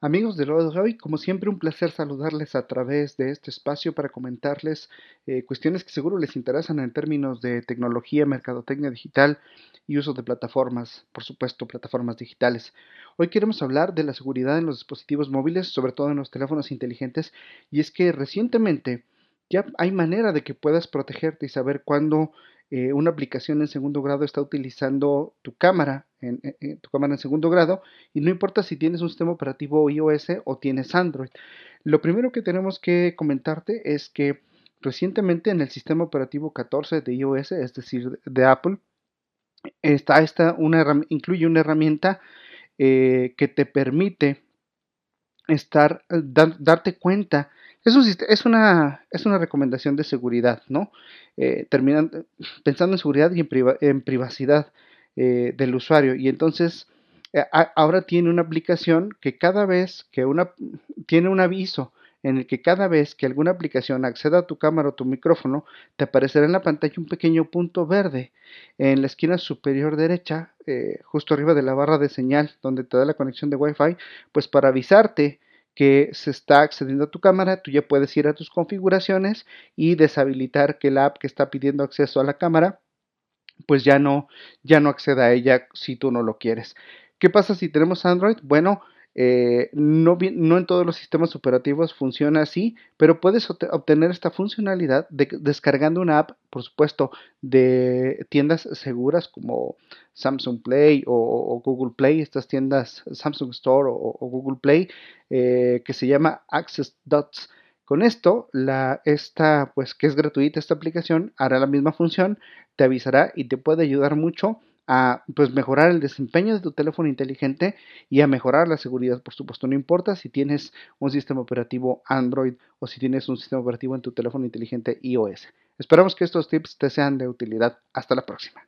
Amigos de hoy, como siempre un placer saludarles a través de este espacio para comentarles eh, cuestiones que seguro les interesan en términos de tecnología, mercadotecnia digital y uso de plataformas, por supuesto, plataformas digitales. Hoy queremos hablar de la seguridad en los dispositivos móviles, sobre todo en los teléfonos inteligentes, y es que recientemente ya hay manera de que puedas protegerte y saber cuándo eh, una aplicación en segundo grado está utilizando tu cámara, en, tu cámara en segundo grado, y no importa si tienes un sistema operativo iOS o tienes Android. Lo primero que tenemos que comentarte es que recientemente en el sistema operativo 14 de iOS, es decir, de Apple, está esta una, incluye una herramienta eh, que te permite estar, darte cuenta es, es, una, es una recomendación de seguridad, ¿no? Eh, terminando, pensando en seguridad y en, privacidad eh, del usuario. Y entonces, eh, ahora tiene una aplicación que cada vez que una, tiene un aviso en el que cada vez que alguna aplicación acceda a tu cámara o tu micrófono, te aparecerá en la pantalla un pequeño punto verde en la esquina superior derecha, justo arriba de la barra de señal donde te da la conexión de Wi-Fi, pues para avisarte que se está accediendo a tu cámara, tú ya puedes ir a tus configuraciones y deshabilitar que la app que está pidiendo acceso a la cámara pues ya no ya no acceda a ella si tú no lo quieres. ¿Qué pasa si tenemos Android? Bueno, eh, no, en todos los sistemas operativos funciona así, pero puedes obtener esta funcionalidad descargando una app, por supuesto, de tiendas seguras como Samsung Play o, Google Play, estas tiendas Samsung Store o, Google Play, eh, que se llama Access Dots. Con esto, esta, pues que es gratuita esta aplicación, hará la misma función, te avisará y te puede ayudar mucho a pues, mejorar el desempeño de tu teléfono inteligente y a mejorar la seguridad, por supuesto. No importa si tienes un sistema operativo Android o si tienes un sistema operativo en tu teléfono inteligente iOS. Esperamos que estos tips te sean de utilidad. Hasta la próxima.